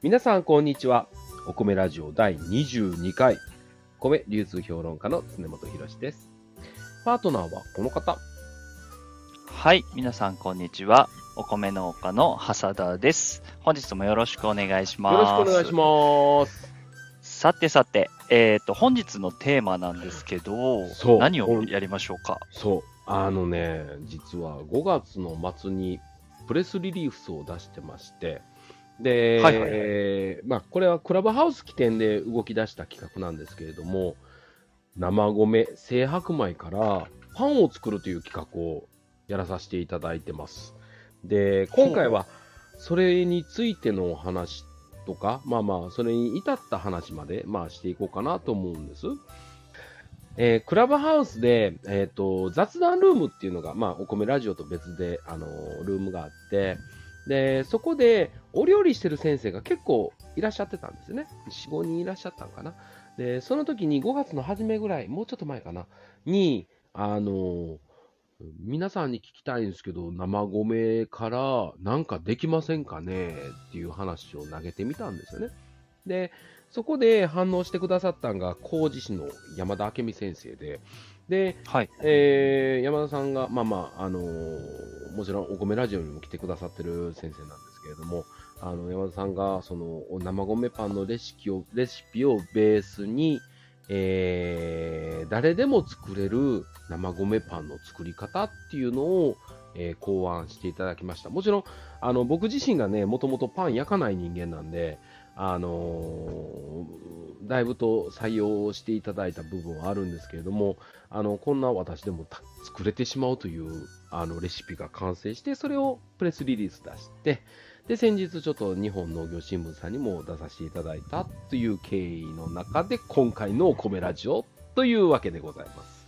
皆さん、こんにちは。お米ラジオ第22回、米流通評論家の常本博です。パートナーはこの方。はい、皆さん、こんにちは。お米農家の長田です。本日もよろしくお願いします。よろしくお願いします。さてさて、えっ、ー、と、本日のテーマなんですけど、何をやりましょうか？そう、あのね、実は5月の末にプレスリリースを出してまして、で、はいはいはいえーまあ、これはクラブハウス起点で動き出した企画なんですけれども、生米、精白米からパンを作るという企画をやらさせていただいてます。で、今回はそれについてのお話とか、まあまあ、それに至った話まで、まあ、していこうかなと思うんです。えークラブハウスで、えっ、と、雑談ルームっていうのが、まあ、お米ラジオと別で、あのールームがあって、で、そこで、お料理してる先生が結構いらっしゃってたんですね。4、5人いらっしゃったのかな。で、その時に5月の初めぐらい、もうちょっと前かな、に、あの皆さんに聞きたいんですけど、生米からなんかできませんかね？っていう話を投げてみたんですよね。で、そこで反応してくださったのが、麹師の山田明美先生で、で、はい。えー山田さんが、まあまあ、あのーもちろんお米ラジオにも来てくださってる先生なんですけれども、あの山田さんがそのお生米パンのレシピをレシピをベースに、えー誰でも作れる生米パンの作り方っていうのを、えー考案していただきました。もちろん、あの僕自身がね、もともとパン焼かない人間なんで、あのーだいぶと採用していただいた部分はあるんですけれども、あのこんな私でもた作れてしまうというあのレシピが完成して、それをプレスリリース出して、で、先日ちょっと日本農業新聞さんにも出させていただいたという経緯の中で、今回のお米ラジオというわけでございます。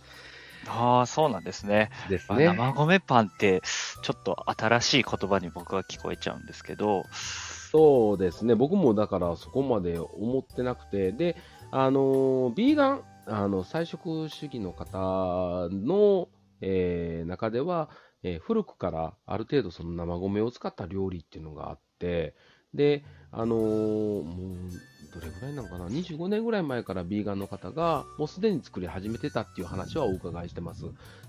ああ、そうなんですね。あですね。生米パンって、ちょっと新しい言葉に僕は聞こえちゃうんですけど、そうですね、僕もだからそこまで思ってなくて、で、あの、ビーガン、あの、菜食主義の方の、えー中では、えー古くからある程度その生米を使った料理っていうのがあって、で、あのーもう、どれぐらいなのかな、25年ぐらい前からビーガンの方が、もうすでに作り始めてたっていう話はお伺いしてます。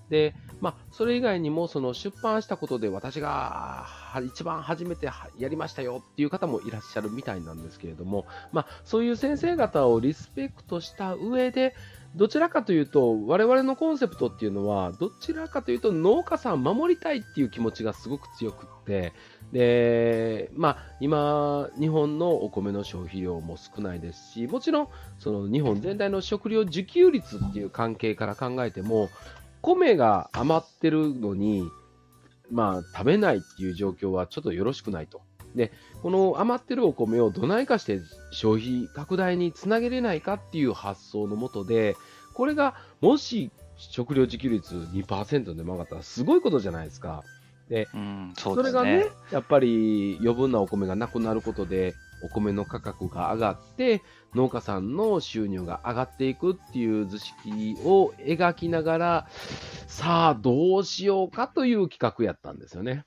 で、まあ、それ以外にも、その出版したことで私が一番初めてやりましたよっていう方もいらっしゃるみたいなんですけれども、まあ、そういう先生方をリスペクトした上で、どちらかというと、我々のコンセプトっていうのは、どちらかというと農家さんを守りたいっていう気持ちがすごく強くって、で、まあ、今、日本のお米の消費量も少ないですし、もちろん、その日本全体の食料自給率っていう関係から考えても、米が余ってるのに、まあ、食べないっていう状況はちょっとよろしくないと。で、この余ってるお米をどないかして消費拡大につなげれないかっていう発想のもとで、これがもし食料自給率2%でも上がったらすごいことじゃないですか。うん、そうですそれがねね。、やっぱり余分なお米がなくなることで、お米の価格が上がって、農家さんの収入が上がっていくっていう図式を描きながら、さあ、どうしようかという企画やったんですよね。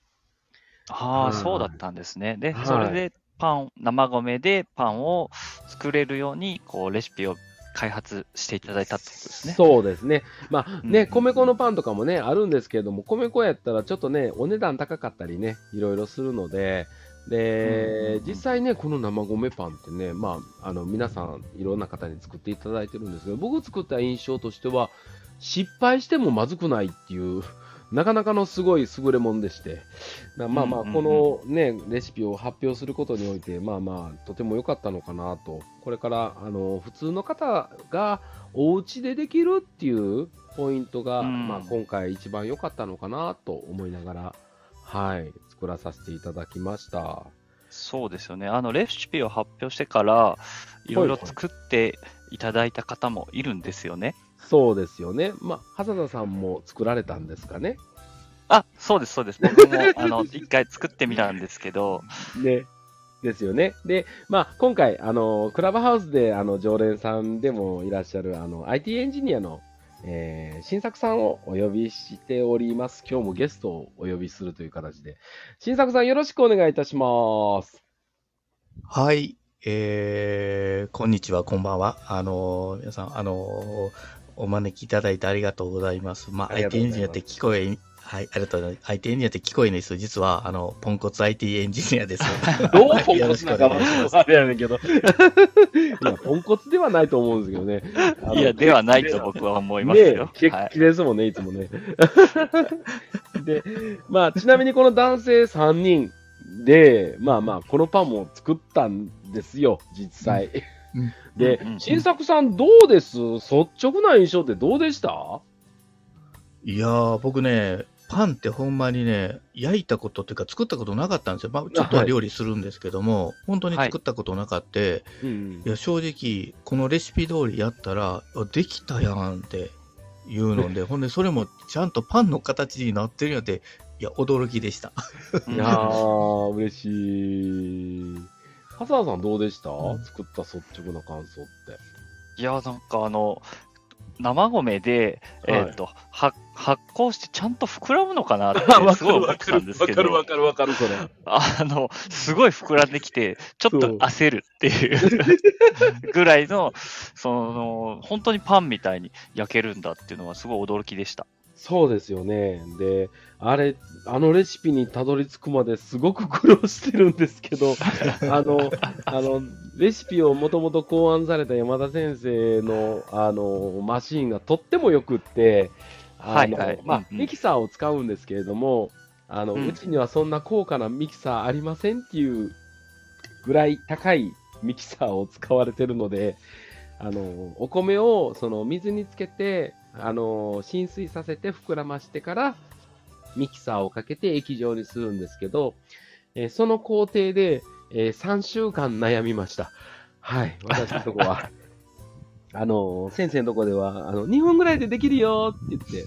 ああ、はいそうだったんですね。で、はいそれでパン、生米でパンを作れるように、こう、レシピを開発していただいたってことですね。そうですね。まあね、うん米粉のパンとかもね、あるんですけれども、米粉やったらちょっとね、お値段高かったりね、いろいろするので、で、うん実際ね、この生米パンってね、まあ、あの、皆さん、いろんな方に作っていただいてるんですけど、僕作った印象としては、失敗してもまずくないっていう、なかなかのすごい優れもんでして、なまあまあ、このね、レシピを発表することにおいて、まあまあ、とても良かったのかなと、これから、あの、普通の方がお家でできるっていうポイントが、うんまあ今回一番良かったのかなと思いながら、はい、作らさせていただきました。そうですよね。あの、レシピを発表してから、いろいろ作っていただいた方もいるんですよね。そうですよね。まあ、hasada 田さんも作られたんですかね？あ、そうです、そうです。僕も、あの、一回作ってみたんですけど、ね。ですよね。で、まあ、今回、あの、クラブハウスで、あの、常連さんでもいらっしゃる、あの、IT エンジニアの、えー新作さんをお呼びしております。今日もゲストをお呼びするという形で。新作さんよろしくお願いいたします。はい。えー、こんにちは、こんばんは。あの、皆さん、あの、お招きいただいてありがとうございます。まあ、IT エンジニアって聞こえ、はい、ありがとうございます。IT エンジニアって聞こえないです。実は、あの、ポンコツ IT エンジニアです。どうはいポンコツなのかよろしくお願いしますあれやねんけど。いや、ポンコツではないと思うんですけどね。いや、ではないと僕は思いますよ。ねえ、はいキレッキレですもんね、いつもね。で、まあ、ちなみにこの男性3人で、まあまあ、このパンも作ったんですよ、実際。うんで新作さんどうです？率直な印象ってどうでした？いやー、僕ね、パンってほんまにね、焼いたことっていうか作ったことなかったんですよ。まあ、ちょっとは料理するんですけども、本当に作ったことなかった。うんいや、正直、このレシピ通りやったら、あできたやんっていうので、ほんで、それもちゃんとパンの形になってるんやって、いや、驚きでした。うんいやー、嬉しい。ハサさんどうでした、うん作った率直な感想って。いや、なんかあの、生米で、はいえっ、と、は発酵してちゃんと膨らむのかなって わすごい思ってたんですけど、かるわかるわかる、それ。あの、すごい膨らんできて、ちょっと焦るっていう ぐらいの、その、本当にパンみたいに焼けるんだっていうのはすごい驚きでした。そうですよね。で、あれ、あのレシピにたどり着くまですごく苦労してるんですけど、あの、あの、レシピをもともと考案された山田先生の、あの、マシーンがとってもよくって、あの、はいはい。まあ、ミキサーを使うんですけれども、あの、うん。うちにはそんな高価なミキサーありませんっていうぐらい高いミキサーを使われてるので、あの、お米をその水につけて、あの、浸水させて膨らましてから、ミキサーをかけて液状にするんですけど、えーその工程で、え3週間悩みました。はい、私のとこは。あの、先生のとこでは、あの、2分ぐらいでできるよって言って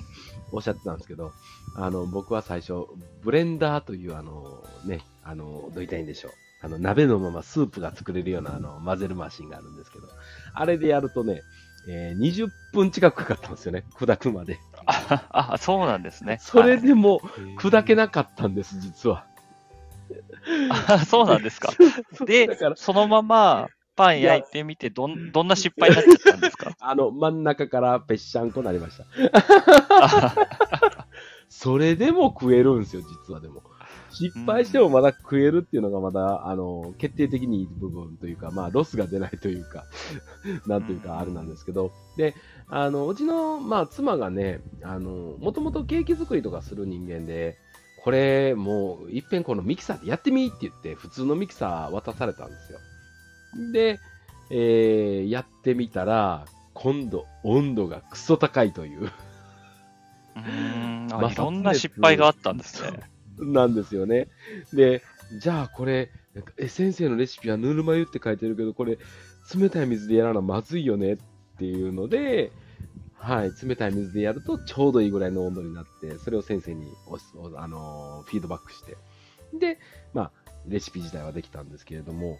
おっしゃってたんですけど、あの、僕は最初、ブレンダーという、あの、ね、あの、どう言ったいんでしょう。あの、鍋のままスープが作れるような、あの、混ぜるマシンがあるんですけど、あれでやるとね、えー20分近くかかったんですよね、砕くまで。あ、あそうなんですね。それはいでも砕けなかったんです、実は。あそうなんですか。でそのままパン焼いてみて、どん、どんな失敗になっちゃったんですか？あの、真ん中からぺっしゃんこなりました。あそれでも食えるんですよ、実はでも。失敗してもまだ食えるっていうのがまだ、あの、決定的にいい部分というか、まあ、ロスが出ないというか、なんというか、あれなんですけど、で、あの、うちの、まあ、妻がね、あの、もともとケーキ作りとかする人間で、これ、もう、いっぺんこのミキサーでやってみって言って、普通のミキサー渡されたんですよ。で、えー、やってみたら、今度、温度がクソ高いという。うーんいろんな失敗があったんですね。なんですよね。で、じゃあこれ、え先生のレシピはぬるま湯って書いてるけど、これ、冷たい水でやらなまずいよね？っていうので、はい、冷たい水でやるとちょうどいいぐらいの温度になって、それを先生におおあのーフィードバックして、で、まあ、レシピ自体はできたんですけれども、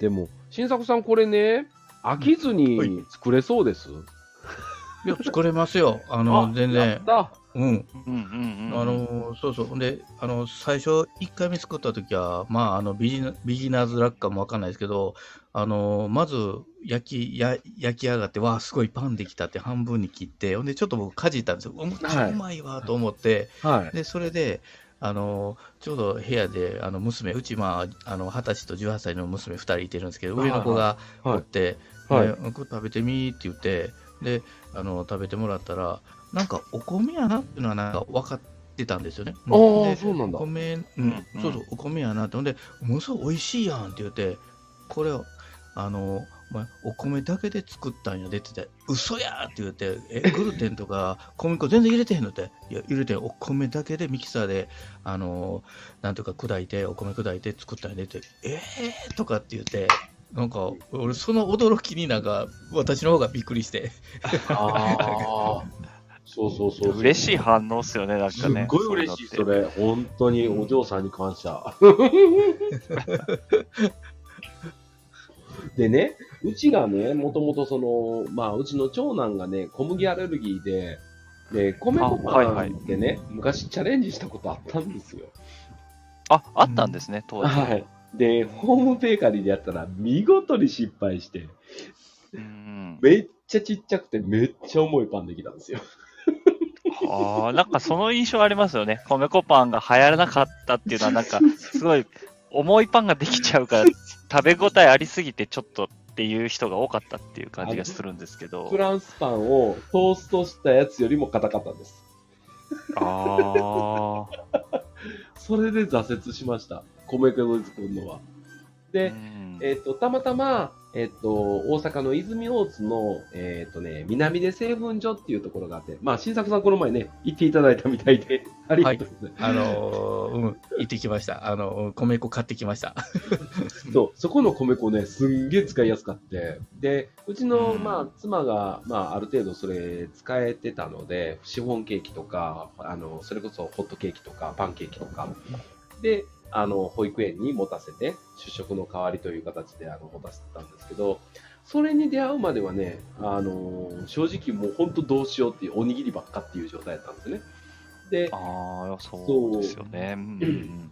でも、新作さんこれね、飽きずはいに作れそうです？いや、作れますよ。あの、全や然っ。たうん。うんうんうん。あの、そうそう。で、あの、最初、1回目作った時は、まあ、あの、ビギナビギナーズラックかもわかんないですけど、あの、まず、焼き、や焼き上がって、わあ、すごいパンできたって半分に切って、ほんで、ちょっと僕、かじったんですよ。うまいわ、と思って、はい。で、それで、あの、ちょうど部屋で、あの、娘、うち、まあ、あの、20歳と18歳の娘2人いてるんですけど、上の子がはいおって、はいでこれ食べてみって言って、で、あの、食べてもらったら、なんか、お米やなっていうのはなんか分かってたんですよね。あーでそうなんだお米、うん、うんそうそう、お米やなって。ほんで、ものすごい美味しいやんって言って、これを、あの、お前、お米だけで作ったんやでって言って、嘘やって言って、え、グルテンとか小麦粉全然入れてへんの？って、いや、入れてん、お米だけでミキサーで、あの、なんとか砕いて、お米砕いて作ったんやでって、えーとかって言って、なんか、俺、その驚きになんか、私の方がびっくりして、ああ。そうそうそう。嬉しい反応っすよね、なんすかね。っごい嬉しい、それ。本当にお嬢さんに感謝。でね、うちがね、もともとその、まあ、うちの長男がね、小麦アレルギーで、で、米粉パンってね、昔チャレンジしたことあったんですよ。あ、あったんですね、当時。はい。で、ホームベーカリーでやったら見事に失敗して、うん。めっちゃちっちゃくてめっちゃ重いパンできたんですよ。ああ、なんかその印象ありますよね。米粉パンが流行らなかったっていうのは、なんか、すごい重いパンができちゃうから、食べ応えありすぎてちょっとっていう人が多かったっていう感じがするんですけどフ。ランスパンをトーストしたやつよりも硬かったんです。ああ。それで挫折しました。米粉で作るのは。で、うんえっ、と、たまたま、えっ、と、大阪の泉大津の、えっ、とね、南出製粉所っていうところがあって、まあ、新作さんこの前ね、行っていただいたみたいで、ありがとうございます。あのーうん、行ってきました。あの、うん米粉買ってきました。そう、そこの米粉ね、すんげえ使いやすかって。で、うちの、うんまあ、妻が、まあ、ある程度それ使えてたので、シフォンケーキとか、あの、それこそホットケーキとか、パンケーキとか、で、あの、保育園に持たせて、主食の代わりという形で、あの、持たせてたんですけど、それに出会うまではね、あの、正直もう本当どうしようっていう、おにぎりばっかっていう状態だったんですよね。で、ああ、そうですよね。うん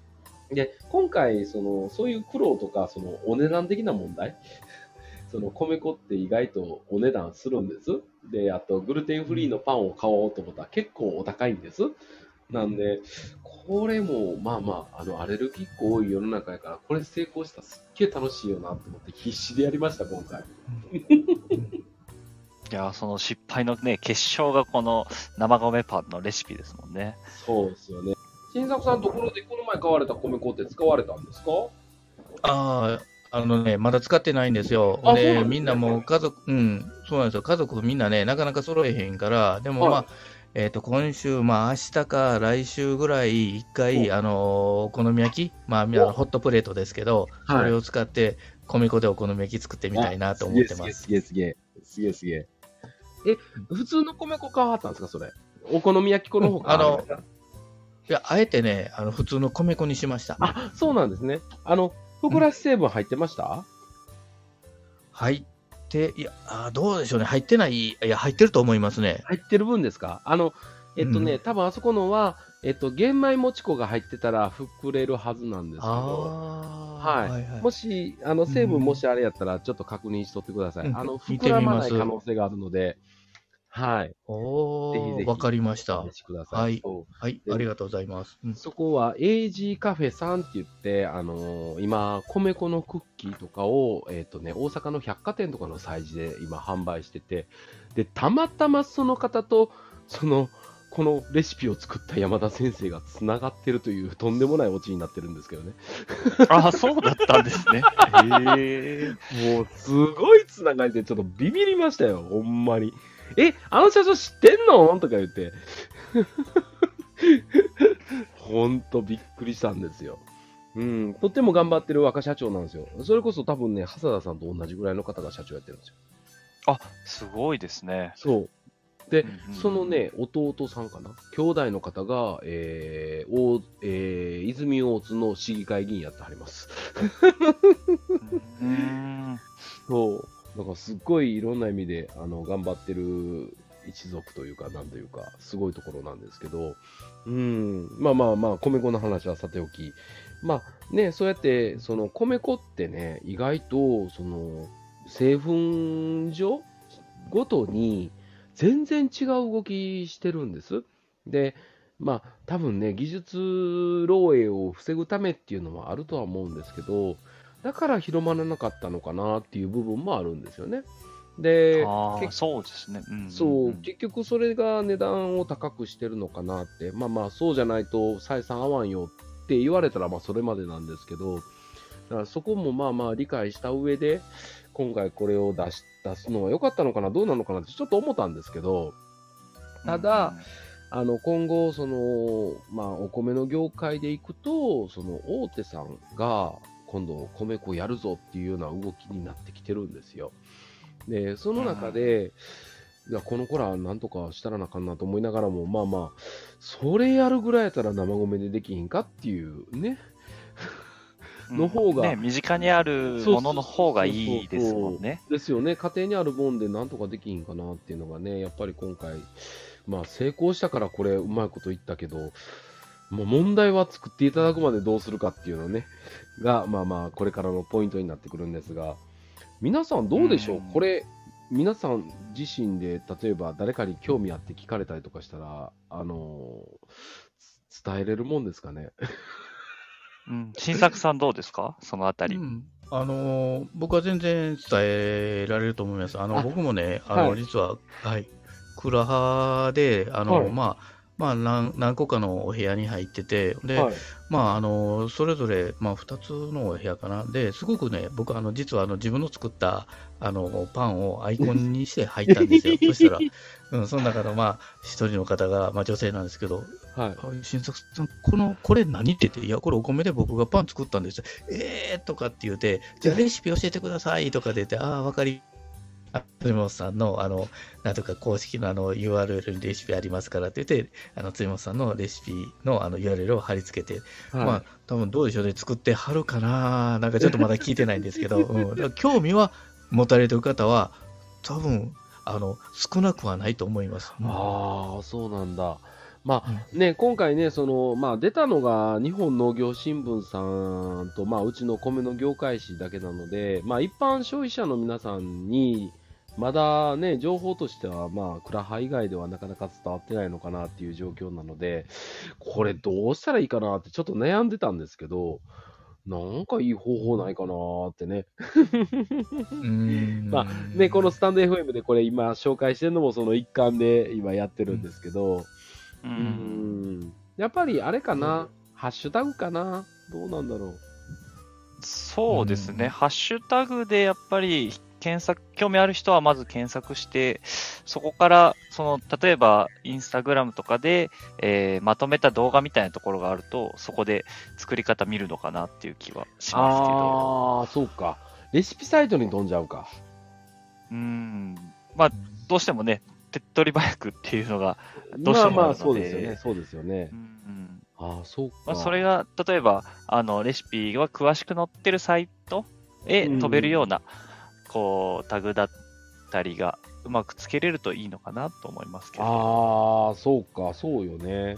で、今回、その、そういう苦労とか、その、お値段的な問題、その、米粉って意外とお値段するんです。で、あと、グルテンフリーのパンを買おうと思ったら結構お高いんです。なんで、これも、まあまあ、あの、アレルギー個多い世の中やから、これ成功したらすっげえ楽しいよなと思って必死でやりました、今回。いや、その失敗のね、結晶がこの生米パンのレシピですもんね。そうですよね。新作さんのところでこの前買われた米粉って使われたんですか？ああ、あのね、まだ使ってないんですよ。で、ねみんなもう家族、うん、そうなんですよ。家族みんなね、なかなか揃えへんから、でもまあ、はいえっ、と、今週、まあ、明日か来週ぐらい、一回、おあのーお好み焼き、まあ、みんなのホットプレートですけど、はいそれを使って、米粉でお好み焼き作ってみたいなと思ってます。すげえすげえすげえすげえ。え、普通の米粉買わはったんですか、それ？お好み焼き粉の方か、うんあのいや、あえてね、あの、普通の米粉にしました。あ、そうなんですね。あの、ふくらし成分入ってました、入って、いや、どうでしょうね。入ってない、いや、入ってると思いますね。入ってる分ですか？あの、えっとね、うん。多分あそこのは、えっと、玄米もち粉が入ってたら膨れるはずなんですけど、はい。はいはい。もし、あの、成分うんもしあれやったら、ちょっと確認しとってください。うん。あの、膨らまない可能性があるので、はい。おー、わかりましたお。試しください。はいはい、ありがとうございます。うんそこは AG カフェさんって言って、あのー今、米粉のクッキーとかを、えっ、とね、大阪の百貨店とかの催事で今販売してて、で、たまたまその方と、その、このレシピを作った山田先生がつながってるというとんでもないオチになってるんですけどね。ああ、そうだったんですね。へえ。もう、すごいつながりでちょっとビビりましたよ、ほんまに。え、あの社長知ってんの？とか言って。ほんとびっくりしたんですよ。うん、とっても頑張ってる若社長なんですよ。それこそ多分ね、hasada さんと同じぐらいの方が社長やってるんですよ。あ、すごいですね。そう。で、うんうんそのね、弟さんかな？兄弟の方が、えー、大えー、泉大津の市議会議員やってはります。うーん。そう。だからすっごいいろんな意味で、あの、頑張ってる一族というか、なんというか、すごいところなんですけど、うん、まあまあまあ、米粉の話はさておき、まあね、そうやって、その米粉ってね、意外と、その、製粉所ごとに全然違う動きしてるんです。で、まあ多分ね、技術漏洩を防ぐためっていうのもあるとは思うんですけど、だから広まらなかったのかなっていう部分もあるんですよね。で、そうですね。うんんんそう、結局それが値段を高くしてるのかなって、まあまあ、そうじゃないと採算合わんよって言われたら、まあそれまでなんですけど、だからそこもまあまあ理解した上で、今回これを出し出すのは良かったのかな、どうなのかなってちょっと思ったんですけど、ただ、あの今後、そのまあ、お米の業界でいくと、その大手さんが今度、米粉やるぞっていうような動きになってきてるんですよ。で、その中で、いやこの子らなんとかしたらなあかんなと思いながらも、まあまあ、それやるぐらいやったら生米でできひんかっていうね。うんの方がね、身近にあるものの方がいいですもんね。ですよね、家庭にあるもんでなんとかできひんかなっていうのがね、やっぱり今回、まあ成功したからこれうまいこと言ったけど、もう問題は作っていただくまでどうするかっていうのね、が、まあまあ、これからのポイントになってくるんですが、皆さんどうでしょう、うん。これ、皆さん自身で、例えば誰かに興味あって聞かれたりとかしたら、あのつ伝えれるもんですかね？うん。新作さんどうですか？そのあたり。うん。あのー僕は全然伝えられると思います。あのあ僕もね、あの、はい。実は、はい、クラハで、あの、はい。まあ、まあ何、何個かのお部屋に入ってて、で、はい。まあ、あの、それぞれ、まあ、2つのお部屋かな。で、すごくね、僕、あの、実は、あの、自分の作った、あの、パンをアイコンにして入ったんですよ。そしたら、うん、その中の、まあ、一人の方が、まあ、女性なんですけど、はい。あ新作さん、この、これ何って言って、いや、これお米で僕がパン作ったんですよ。えーとかって言って、じゃあレシピ教えてくださいとかで言って、ああ、わかり、あ、辻本さんの、あの、なんとか公式のあの URL にレシピありますからって言って、あの、辻本さんのレシピのあの URL を貼り付けて、はい。まあ、多分どうでしょうね、作ってはるかな、なんかちょっとまだ聞いてないんですけど、うん、興味は持たれてる方は、多分あの少なくはないと思います。うんああ、そうなんだ。まあうんね、今回ね、その、まあ出たのが日本農業新聞さんと、まあうちの米の業界誌だけなので、まあ一般消費者の皆さんに、まだね、情報としては、まあ、クラハ以外ではなかなか伝わってないのかなっていう状況なので、これどうしたらいいかなってちょっと悩んでたんですけど、なんかいい方法ないかなってね。うん まあね、このスタンド FM でこれ今紹介してるのもその一環で今やってるんですけど、う。うんんやっぱりあれかな、ハッシュタグかな、どうなんだろう？そうですね。うんハッシュタグでやっぱり検索、興味ある人はまず検索して、そこから、その、例えば、インスタグラムとかで、えーまとめた動画みたいなところがあると、そこで作り方見るのかなっていう気はしますけど。ああ、そうか。レシピサイトに飛んじゃうか。うん。まあ、どうしてもね、手っ取り早くっていうのが、どうしてもまあまあ、そうですよね。そうですよねう。んああ、そうか。まあ、それが、例えば、あの、レシピが詳しく載ってるサイトへ飛べるような、こう、タグだったりが、うまくつけれるといいのかなと思いますけど。ああ、そうか、そうよね。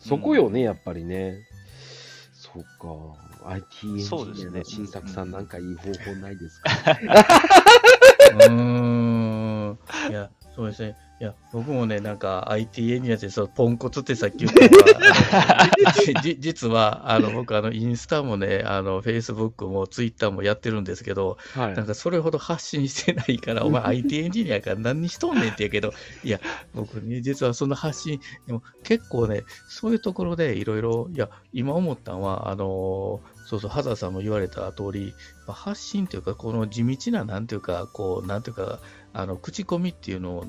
そこよね、やっぱりね。そうか。IT エンジそうですねニアの新作さん、なんかいい方法ないですか？うーん。いや、そうですね。いや、僕もね、なんか IT エンジニアで、そう、ポンコツってさっき言ったのが、あ のじじ実は、あの、僕、あの、インスタもね、あの、Facebook も Twitter もやってるんですけど、はいなん。かそれほど発信してないから、お前 IT エンジニアから何にしとんねんって言うけど、いや、僕ね、実はその発信、でも結構ね、そういうところでいろいろ、いや、今思ったのは、あのそうそう、ハザーさんも言われた通り、まあ発信というか、この地道な、なんていうか、こう、なんていうか、あの、口コミっていうの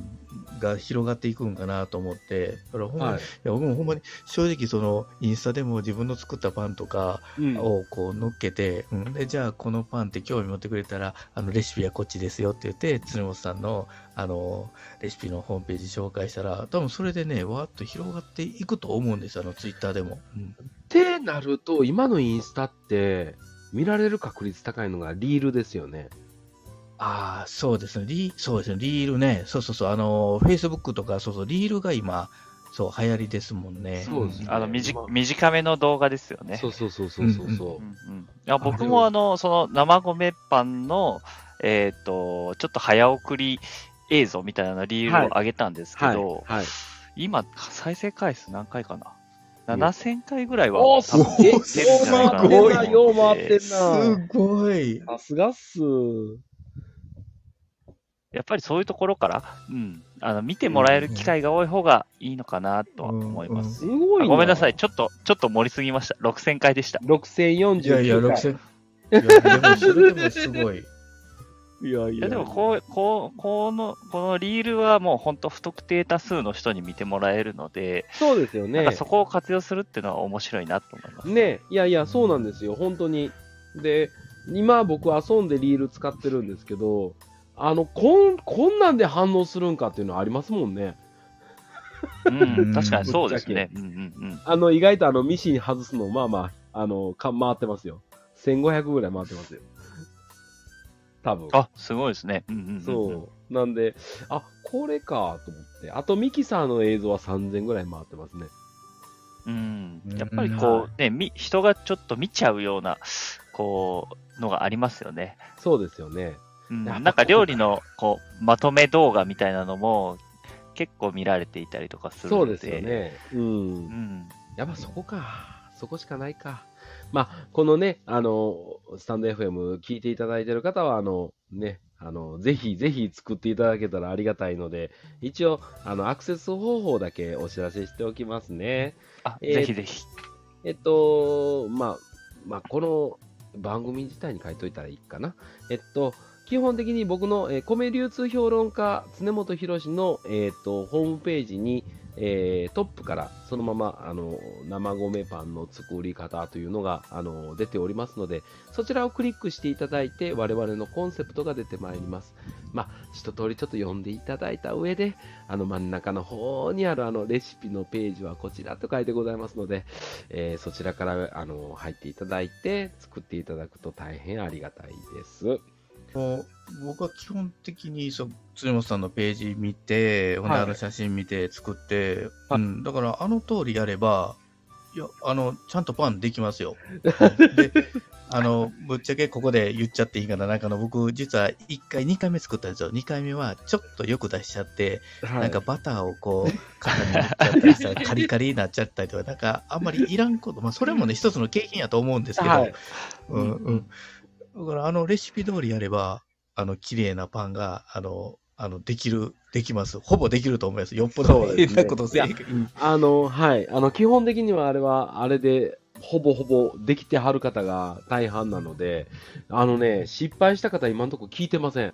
が広がっていくんかなと思って、だからほんまに、はい。い、や、僕もほんまに正直その、インスタでも自分の作ったパンとか、うん。をこう乗っけて、うん、でじゃあこのパンって興味持ってくれたらあのレシピはこっちですよって言って鶴本さんのあのレシピのホームページ紹介したら多分それでねわーっと広がっていくと思うんですよあのツイッターでも、うん。ってなると、今のインスタって、見られる確率高いのがリールですよね。ああそうですね。リそうですね。リールね。そうそうそう。あのフェイスブックとかそうそう。リールが今そう流行りですもんね。そうですね。あの、みじまあ短めの動画ですよね。そうそうそうそうそうそう。うんうん、いや僕もあの、その生米パンの、えっ、と、ちょっと早送り映像みたいなのリールを上げたんですけはい。ど、はい。今、再生回数何回かな ?7000 回ぐらいはおすげえよう回ってんな。すごい。さすがっす。やっぱりそういうところから、うん、あの見てもらえる機会が多い方がいいのかなとは思います。すごいあごめんなさい、ちょっと、ちょっと盛りすぎました。6000回でした。6049いやいや回。6000いやでもそれでもすごいいやいいや、でも、こう、こう、この、このリールはもう本当不特定多数の人に見てもらえるので、そうですよね。そこを活用するっていうのは面白いなと思います。ねいやいや、そうなんですよ、本当に。で、今僕遊んでリール使ってるんですけど、あの、こん、こんなんで反応するんかっていうのありますもんね。うん、確かにそうですね。うんうんうん。あの、意外とあの、ミシン外すの、まあまあ、あの、か回ってますよ。1500ぐらい回ってますよ。多分。あ、すごいですね。うんうんうんうん。そう。なんで、あ、これかと思って。あと、ミキサーの映像は3000ぐらい回ってますね。うんうん。やっぱりこう、ね、み人がちょっと見ちゃうような、こう、のがありますよね。そうですよね。なんか料理の、こう、まとめ動画みたいなのも、結構見られていたりとかする。そうですよ。ね。うんう。ん。やっぱそこか。そこしかないか。まあ、このね、あの、スタンド FM 聞いていただいてる方は、あの、ね、あの、ぜひぜひ作っていただけたらありがたいので、一応、あの、アクセス方法だけお知らせしておきますね。あ、えーぜひぜひ。えっと、まあ、まあ、この番組自体に書いといたらいいかな。えっと、基本的に僕の、えー米流通評論家、常本博の、えっと、ホームページに、えートップからそのままあの生米パンの作り方というのがあの出ておりますので、そちらをクリックしていただいて、我々のコンセプトが出てまいります。まあ、一通りちょっと読んでいただいた上で、あの真ん中の方にあるあのレシピのページはこちらと書いてございますので、えーそちらからあの入っていただいて作っていただくと大変ありがたいです。もう僕は基本的にそう辻本さんのページ見て、ほんではいあの写真見て作って、はい。うん、だからあの通りやれば、いや、あの、ちゃんとパンできますよ。で、あの、ぶっちゃけここで言っちゃっていいかな、なんかあの僕、実は1回、2回目作ったんですよ。2回目はちょっとよく出しちゃって、はい。なんかバターをこう、肩に塗っちゃったりしたらカリカリになっちゃったりとか、なんかあんまりいらんこと、まあそれもね、一つの経験やと思うんですけど、はい。うんうん。だからあのレシピ通りやれば、あの、綺麗なパンが、あの、あの、できる、できます。ほぼできると思います。よっぽどそうですねあの、はい。あの、基本的にはあれは、あれで、ほぼほぼできてはる方が大半なので、あのね、失敗した方今のところ聞いてません。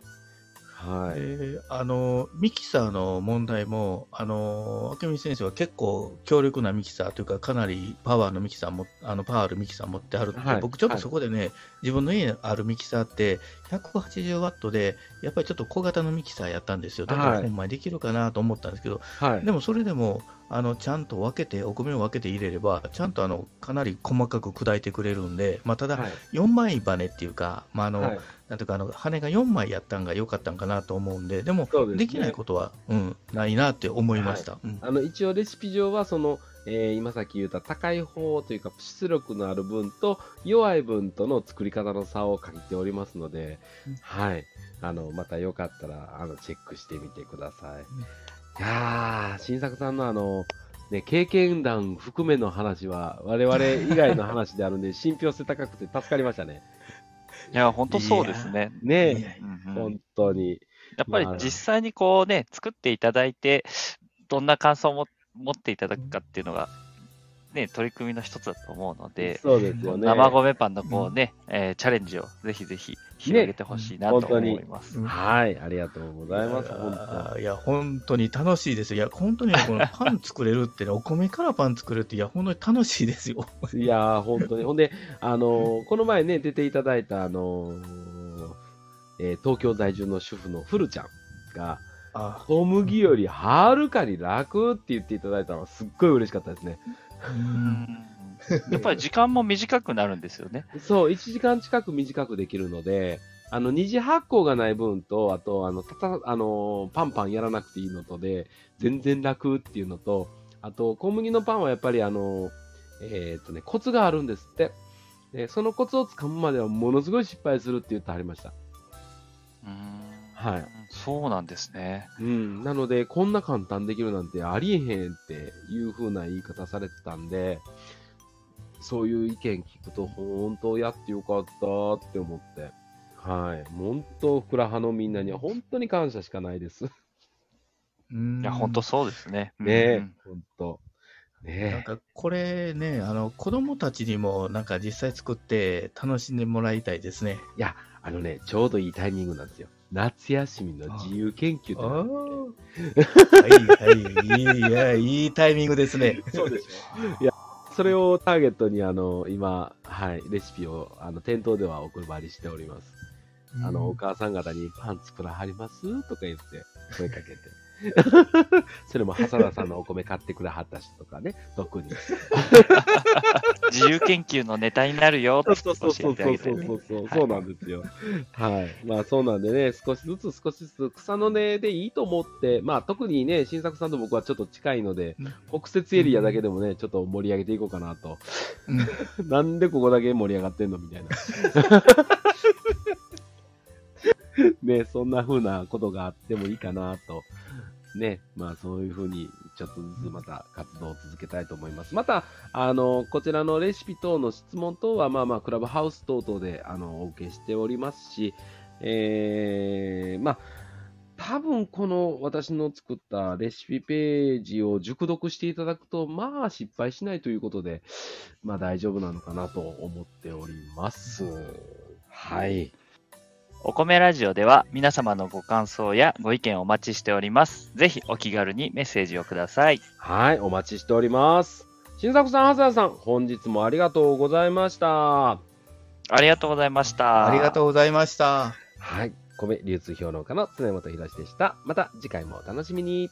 はい。えーあの、ミキサーの問題も、あの、明美先生は結構強力なミキサーというか、かなりパワーのミキサーも、あの、パワーあるミキサー持ってあるって、はい僕ちょっとそこでね、自分の家にあるミキサーって、180ワットで、やっぱりちょっと小型のミキサーやったんですよ。だかはいらほんまにできるかなと思ったんですけど、はい。でもそれでも、あの、ちゃんと分けて、お米を分けて入れれば、ちゃんとあの、かなり細かく砕いてくれるんで、まあ、ただ、はい。4枚バネっていうか、まあ、あの、はいなんていうか、あの、羽が4枚やったんが良かったんかなと思うんで、でも、ですねできないことは、うん、ないなって思いました。うんあの、一応レシピ上は、その、えー今さっき言った高い方というか、出力のある分と弱い分との作り方の差を書いておりますので、うんはい。あの、またよかったら、あの、チェックしてみてください。いやー、新作さんのあの、ね、経験談含めの話は、我々以外の話であるんで、信憑性高くて助かりましたね。いや、本当そうですね。ねえ、本当に。やっぱりまあ実際にこうね、作っていただいて、どんな感想をも持っていただくかっていうのが、ね、取り組みの一つだと思うので、そうですよね。生米パンのこうね、えーチャレンジをぜひぜひ広げてほしいなと思います。うんはい、ありがとうございます。いや本ーいや、本当に楽しいですよ。いや、本当にこのパン作れるってね、お米からパン作れるって、いや、本当に楽しいですよ。当。いやー、本当に。ほんで、あのーこの前ね、出ていただいた、あのーえー東京在住の主婦のフルちゃんが、あ小麦よりはるかに楽って言っていただいたのはすっごい嬉しかったですね。うんやっぱり時間も短くなるんですよね。そう、1時間近く短くできるので、あの、二次発酵がない分と、あと、あの、たた、あの、パンパンやらなくていいのとで、全然楽っていうのと、あと、小麦のパンはやっぱりあの、えーっとね、コツがあるんですって。で、そのコツをつかむまではものすごい失敗するって言ってはりました。うんはい。そうなんですね。うん。なので、こんな簡単できるなんてありえへんっていう風な言い方されてたんで、そういう意見聞くと、本当やってよかったって思って、はい。本当、フラハのみんなには本当に感謝しかないです。うんいや、本当そうですね。ねえうん、本当。なんねかこれね、あの子供たちにもなんか実際作って楽しんでもらいたいですね。え。いや、あのね、ちょうどいいタイミングなんですよ。夏休みの自由研究はいはい、いいいや、いいタイミングですね。そうでしょ。いや、それをターゲットに、あの、今、はい、レシピを、あの、店頭ではお配りしております。あの、お母さん方にパン作らはります？とか言って、声かけて。それも、ハサダさんのお米買ってくれはった人とかね、特に。自由研究のネタになるよってそうそうそうそう教えてあげてそうそうそう、そうなんですよ。はい。まあそうなんでね、少しずつ少しずつ草の根でいいと思って、まあ特にね、新作さんと僕はちょっと近いのでうん、北節エリアだけでもね、ちょっと盛り上げていこうかなと。うん なんでここだけ盛り上がってんのみたいな。ね、そんな風なことがあってもいいかなと。ね、まあそういう風にちょっとずつまた活動を続けたいと思います。また、あの、こちらのレシピ等の質問等は、まあまあ、クラブハウス等々で、あの、お受けしておりますし、えー、まあ、多分この私の作ったレシピページを熟読していただくと、まあ失敗しないということで、まあ大丈夫なのかなと思っております。はい。お米ラジオでは皆様のご感想やご意見をお待ちしております。ぜひお気軽にメッセージをください。はい、お待ちしております。新作さん、はずやさん、本日もありがとうございました。ありがとうございました。ありがとうございました。はい、米流通評論家の常本博でした。また次回もお楽しみに。